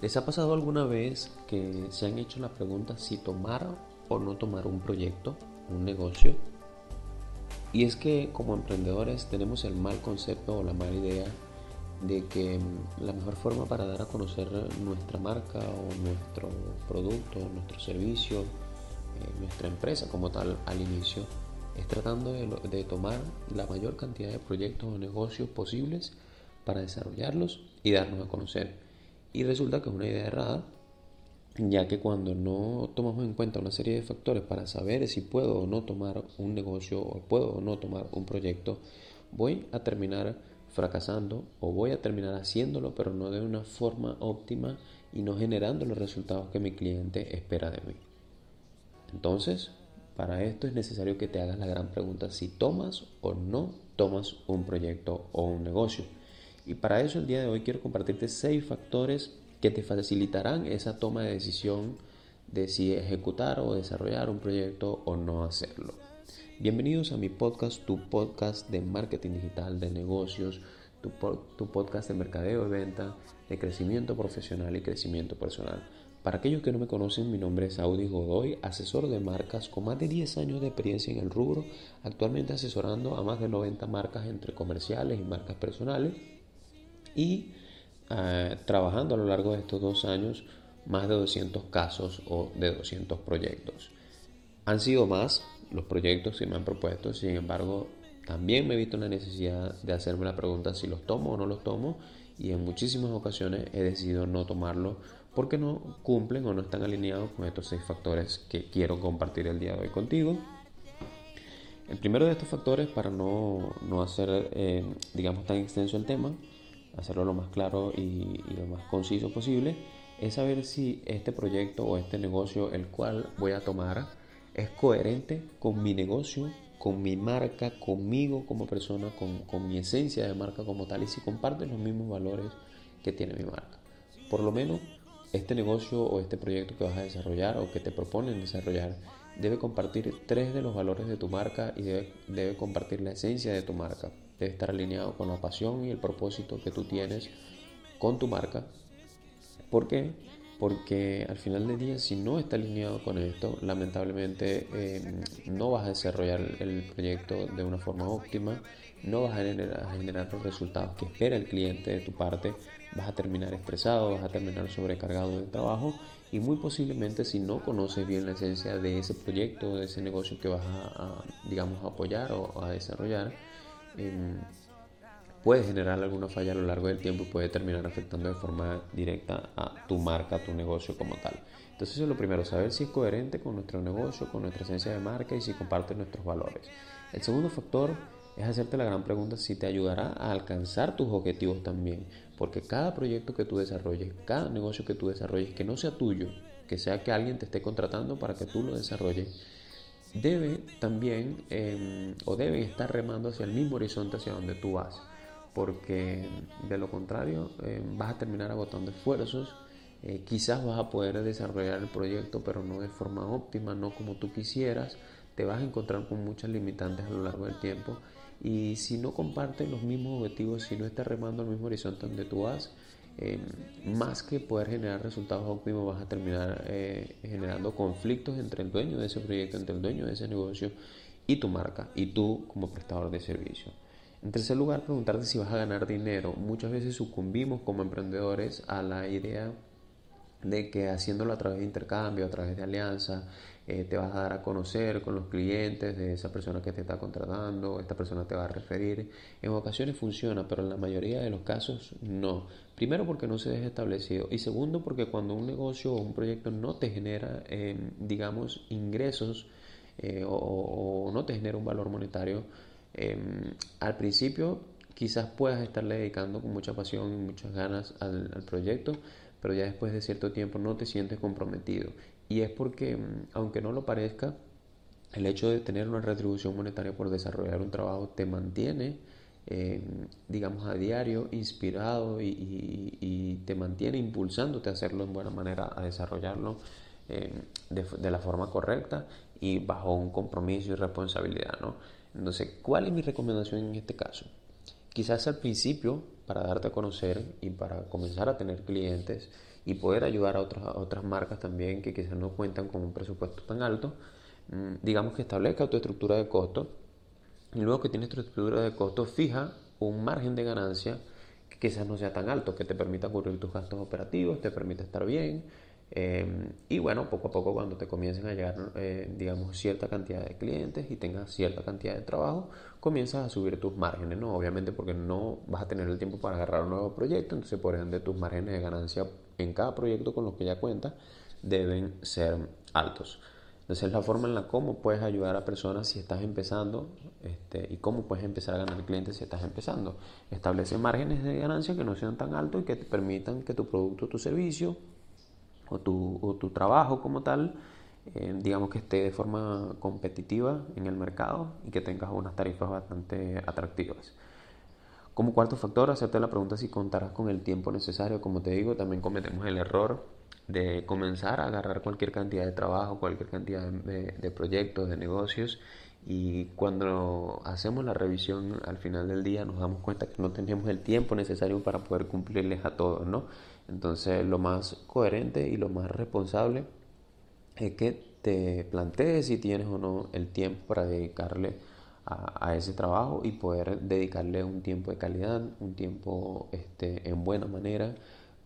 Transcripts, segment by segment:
¿Les ha pasado alguna vez que se han hecho la pregunta si tomar o no tomar un proyecto, un negocio? Y es que como emprendedores tenemos el mal concepto o la mala idea de que mm, la mejor forma para dar a conocer nuestra marca o nuestro producto, nuestro servicio, eh, nuestra empresa como tal al inicio es tratando de, de tomar la mayor cantidad de proyectos o negocios posibles para desarrollarlos y darnos a conocer. Y resulta que es una idea errada, ya que cuando no tomamos en cuenta una serie de factores para saber si puedo o no tomar un negocio o puedo o no tomar un proyecto, voy a terminar fracasando o voy a terminar haciéndolo, pero no de una forma óptima y no generando los resultados que mi cliente espera de mí. Entonces, para esto es necesario que te hagas la gran pregunta si tomas o no tomas un proyecto o un negocio. Y para eso el día de hoy quiero compartirte seis factores que te facilitarán esa toma de decisión de si ejecutar o desarrollar un proyecto o no hacerlo. Bienvenidos a mi podcast, tu podcast de marketing digital, de negocios, tu, tu podcast de mercadeo de venta, de crecimiento profesional y crecimiento personal. Para aquellos que no me conocen, mi nombre es Audi Godoy, asesor de marcas con más de 10 años de experiencia en el rubro, actualmente asesorando a más de 90 marcas entre comerciales y marcas personales y eh, trabajando a lo largo de estos dos años más de 200 casos o de 200 proyectos. Han sido más los proyectos que me han propuesto, sin embargo, también me he visto la necesidad de hacerme la pregunta si los tomo o no los tomo y en muchísimas ocasiones he decidido no tomarlo porque no cumplen o no están alineados con estos seis factores que quiero compartir el día de hoy contigo. El primero de estos factores, para no, no hacer, eh, digamos, tan extenso el tema, hacerlo lo más claro y, lo más conciso posible, es saber si este proyecto o este negocio el cual voy a tomar es coherente con mi negocio, con mi marca, conmigo como persona, con, con, mi esencia de marca como tal y si comparte los mismos valores que tiene mi marca. Por lo menos este negocio o este proyecto que vas a desarrollar o que te proponen desarrollar debe compartir tres de los valores de tu marca y debe, debe compartir la esencia de tu marca debe estar alineado con la pasión y el propósito que tú tienes con tu marca. ¿Por qué? Porque al final del día, si no está alineado con esto, lamentablemente eh, no vas a desarrollar el proyecto de una forma óptima, no vas a generar, los resultados que espera el cliente de tu parte, vas a terminar estresado, vas a terminar sobrecargado de trabajo y muy posiblemente si no conoces bien la esencia de ese proyecto, de ese negocio que vas a, a apoyar o a desarrollar, Puede generar alguna falla a lo largo del tiempo y puede terminar afectando de forma directa a tu marca, a tu negocio como tal. Entonces eso es lo primero, saber si es coherente con nuestro negocio, con nuestra esencia de marca y si comparte nuestros valores. El segundo factor es hacerte la gran pregunta si te ayudará a alcanzar tus objetivos también, porque cada proyecto que tú desarrolles, cada negocio que tú desarrolles, que no sea tuyo, que sea que alguien te esté contratando para que tú lo desarrolles, debe también em, o deben estar remando hacia el mismo horizonte hacia donde tú vas, porque de lo contrario em, vas a terminar agotando esfuerzos, eh, quizás vas a poder desarrollar el proyecto pero no de forma óptima, no como tú quisieras, te vas a encontrar con muchas limitantes a lo largo del tiempo y si no compartes los mismos objetivos, si no estás remando al mismo horizonte donde tú vas, Más que poder generar resultados óptimos, vas a terminar eh, generando conflictos entre el dueño de ese proyecto, entre el dueño de ese negocio y tu marca, y tú como prestador de servicio. En tercer lugar, preguntarte si vas a ganar dinero. Muchas veces sucumbimos como emprendedores a la idea de que haciéndolo a través de intercambio, a través de alianza, eh, te vas a dar a conocer con los clientes de esa persona que te está contratando, esta persona te va a referir. En ocasiones funciona, pero en la mayoría de los casos no. Primero porque no se deja establecido y segundo porque cuando un negocio o un proyecto no te genera, eh, digamos, ingresos eh, o, no te genera un valor monetario, al principio quizás puedas estarle dedicando con mucha pasión y muchas ganas al proyecto, pero ya después de cierto tiempo no te sientes comprometido. Y es porque, mm, aunque no lo parezca, el hecho de tener una retribución monetaria por desarrollar un trabajo te mantiene, eh, digamos, a diario inspirado y, te mantiene impulsándote a hacerlo en buena manera, a desarrollarlo eh, de, la forma correcta y bajo un compromiso y responsabilidad, ¿no? Entonces, ¿cuál es mi recomendación en este caso? Quizás al principio para darte a conocer y para comenzar a tener clientes y poder ayudar a otras, otras marcas también que quizás no cuentan con un presupuesto tan alto, mm, digamos que establezca tu estructura de costo y luego que tienes tu estructura de costo, fija un margen de ganancia que quizás no sea tan alto, que te permita cubrir tus gastos operativos, te permita estar bien. Eh, y bueno, poco a poco cuando te comiencen a llegar, eh, digamos, cierta cantidad de clientes y tengas cierta cantidad de trabajo, comienzas a subir tus márgenes, ¿no? Obviamente porque no vas a tener el tiempo para agarrar un nuevo proyecto, entonces por ende tus márgenes de ganancia en cada proyecto con los que ya cuentas deben ser altos. Entonces es la forma en la cómo puedes ayudar a personas si estás empezando este, y cómo puedes empezar a ganar clientes si estás empezando. Establece márgenes de ganancia que no sean tan altos y que te permitan que tu producto, tu servicio o tu, o tu trabajo como tal, eh, digamos que esté de forma competitiva en el mercado y que tengas unas tarifas bastante atractivas. Como cuarto factor, hacerte la pregunta si contarás con el tiempo necesario. Como te digo, también cometemos el error de comenzar a agarrar cualquier cantidad de trabajo, cualquier cantidad de, proyectos, de negocios y cuando hacemos la revisión al final del día nos damos cuenta que no tenemos el tiempo necesario para poder cumplirles a todos, ¿no? Entonces lo más coherente y lo más responsable es que te plantees si tienes o no el tiempo para dedicarle a, ese trabajo y poder dedicarle un tiempo de calidad, un tiempo este, en buena manera,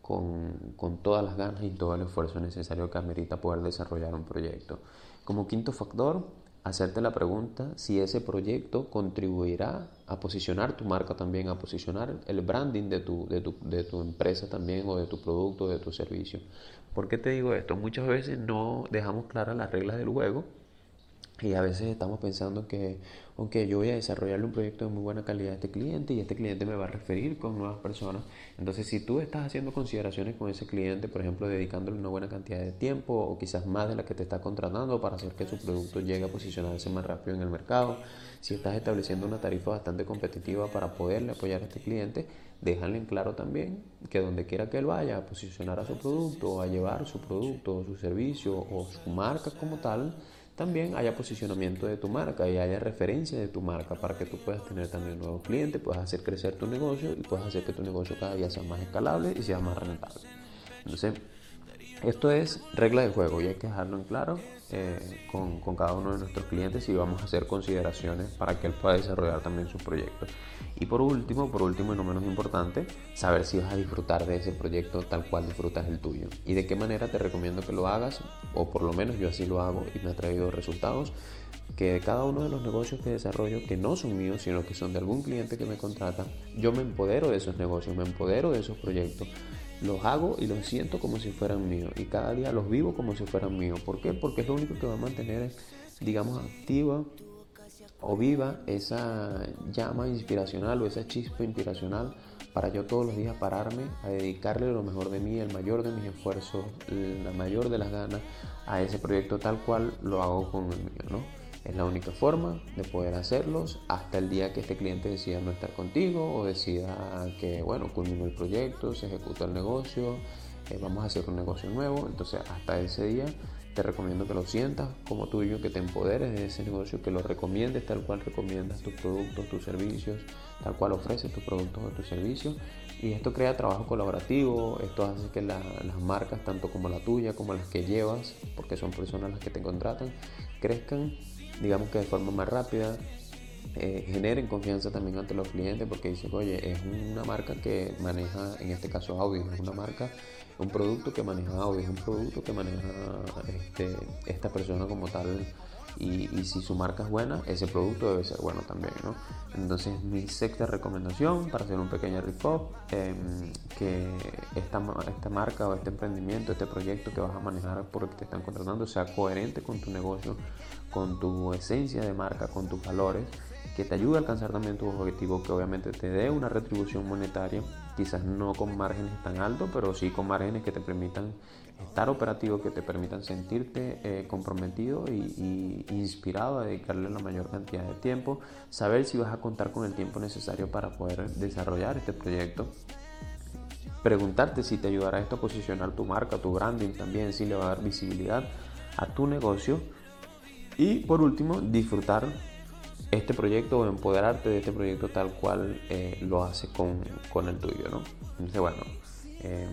con, con, todas las ganas y todo el esfuerzo necesario que amerita poder desarrollar un proyecto. Como quinto factor, hacerte la pregunta si ese proyecto contribuirá a posicionar tu marca también, a posicionar el branding de tu, de tu, de tu empresa también o de tu producto, de tu servicio. ¿Por qué te digo esto? Muchas veces no dejamos claras las reglas del juego y a veces estamos pensando que, ok, yo voy a desarrollarle un proyecto de muy buena calidad a este cliente y este cliente me va a referir con nuevas personas. Entonces, si tú estás haciendo consideraciones con ese cliente, por ejemplo, dedicándole una buena cantidad de tiempo o quizás más de la que te está contratando para hacer que su producto llegue a posicionarse más rápido en el mercado, si estás estableciendo una tarifa bastante competitiva para poderle apoyar a este cliente, déjale en claro también que donde quiera que él vaya a posicionar a su producto, o a llevar su producto o su servicio o su marca como tal, también haya posicionamiento de tu marca y haya referencia de tu marca para que tú puedas tener también nuevos clientes, puedas hacer crecer tu negocio y puedas hacer que tu negocio cada día sea más escalable y sea más rentable. Entonces, esto es regla de juego y hay que dejarlo en claro eh, con, con, cada uno de nuestros clientes y vamos a hacer consideraciones para que él pueda desarrollar también sus proyectos. Y por último, por último y no menos importante, saber si vas a disfrutar de ese proyecto tal cual disfrutas el tuyo. Y de qué manera te recomiendo que lo hagas, o por lo menos yo así lo hago y me ha traído resultados, que de cada uno de los negocios que desarrollo, que no son míos, sino que son de algún cliente que me contrata, yo me empodero de esos negocios, me empodero de esos proyectos los hago y los siento como si fueran míos y cada día los vivo como si fueran míos. ¿Por qué? Porque es lo único que va a mantener, digamos, activa o viva esa llama inspiracional o esa chispa inspiracional para yo todos los días pararme a dedicarle lo mejor de mí, el mayor de mis esfuerzos, la mayor de las ganas a ese proyecto tal cual lo hago con el mío, ¿no? Es la única forma de poder hacerlos hasta el día que este cliente decida no estar contigo o decida que, bueno, culminó el proyecto, se ejecuta el negocio, eh, vamos a hacer un negocio nuevo. Entonces, hasta ese día te recomiendo que lo sientas como tuyo, que te empoderes de ese negocio, que lo recomiendes tal cual recomiendas tus productos, tus servicios, tal cual ofreces tus productos o tus servicios. Y esto crea trabajo colaborativo, esto hace que las marcas, tanto como la tuya, como las que llevas, porque son personas las que te contratan, crezcan digamos que de forma más rápida, eh, generen confianza también ante los clientes porque dicen, oye, es una marca que maneja, en este caso audio, es una marca, un producto que maneja audio, es un producto que maneja este, esta persona como tal y, si su marca es buena, ese producto debe ser bueno también, ¿no? Entonces mi sexta recomendación para hacer un pequeño recap, em, que esta, esta marca o este emprendimiento, este proyecto que vas a manejar porque te están contratando sea coherente con tu negocio, con tu esencia de marca, con tus valores que te ayude a alcanzar también tus objetivos, que obviamente te dé una retribución monetaria, quizás no con márgenes tan altos, pero sí con márgenes que te permitan estar operativo, que te permitan sentirte eh, comprometido y, inspirado a dedicarle la mayor cantidad de tiempo, saber si vas a contar con el tiempo necesario para poder desarrollar este proyecto. Preguntarte si te ayudará esto a posicionar tu marca, tu branding también, si le va a dar visibilidad a tu negocio. Y por último, disfrutar este proyecto o empoderarte de este proyecto tal cual eh, lo hace con, con, el tuyo, ¿no? Entonces, bueno, em,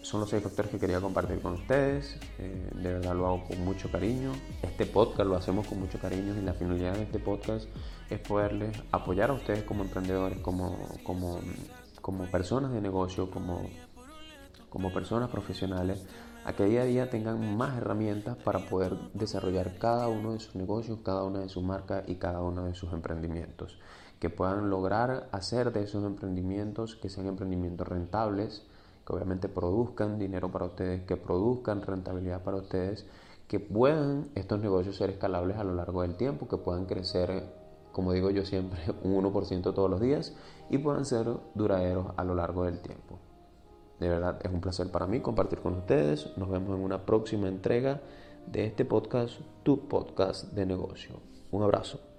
son los seis factores que quería compartir con ustedes. Eh, de verdad lo hago con mucho cariño. Este podcast lo hacemos con mucho cariño y la finalidad de este podcast es poderles apoyar a ustedes como emprendedores, como, como, como personas de negocio, como, como personas profesionales a que día a día tengan más herramientas para poder desarrollar cada uno de sus negocios, cada una de sus marcas y cada uno de sus emprendimientos. Que puedan lograr hacer de esos emprendimientos que sean emprendimientos rentables, que obviamente produzcan dinero para ustedes, que produzcan rentabilidad para ustedes, que puedan estos negocios ser escalables a lo largo del tiempo, que puedan crecer, como digo yo siempre, un 1% todos los días y puedan ser duraderos a lo largo del tiempo. De verdad es un placer para mí compartir con ustedes. Nos vemos en una próxima entrega de este podcast, tu podcast de negocio. Un abrazo.